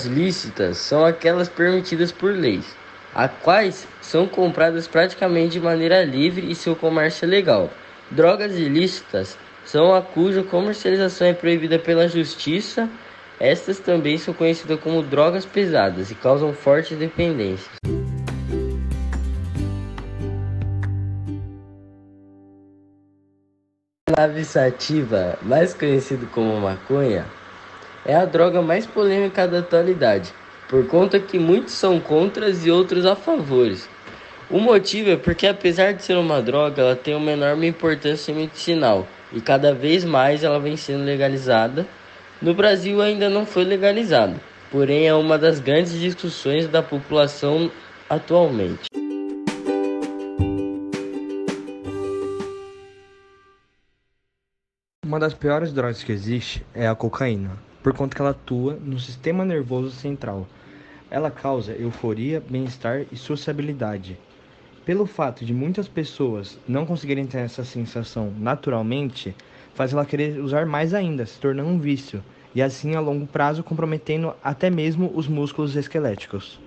lícitas são aquelas permitidas por leis, as quais são compradas praticamente de maneira livre e seu comércio é legal. Drogas ilícitas são a cuja comercialização é proibida pela justiça. Estas também são conhecidas como drogas pesadas e causam forte dependência. A cannabis sativa, mais conhecido como maconha, é a droga mais polêmica da atualidade, por conta que muitos são contras e outros a favores. O motivo é porque, apesar de ser uma droga, ela tem uma enorme importância medicinal e cada vez mais ela vem sendo legalizada. No Brasil ainda não foi legalizado, porém é uma das grandes discussões da população atualmente. Uma das piores drogas que existe é a cocaína, por conta que ela atua no sistema nervoso central. Ela causa euforia, bem-estar e sociabilidade, pelo fato de muitas pessoas não conseguirem ter essa sensação naturalmente, faz ela querer usar mais ainda, se tornando um vício, e assim a longo prazo comprometendo até mesmo os músculos esqueléticos.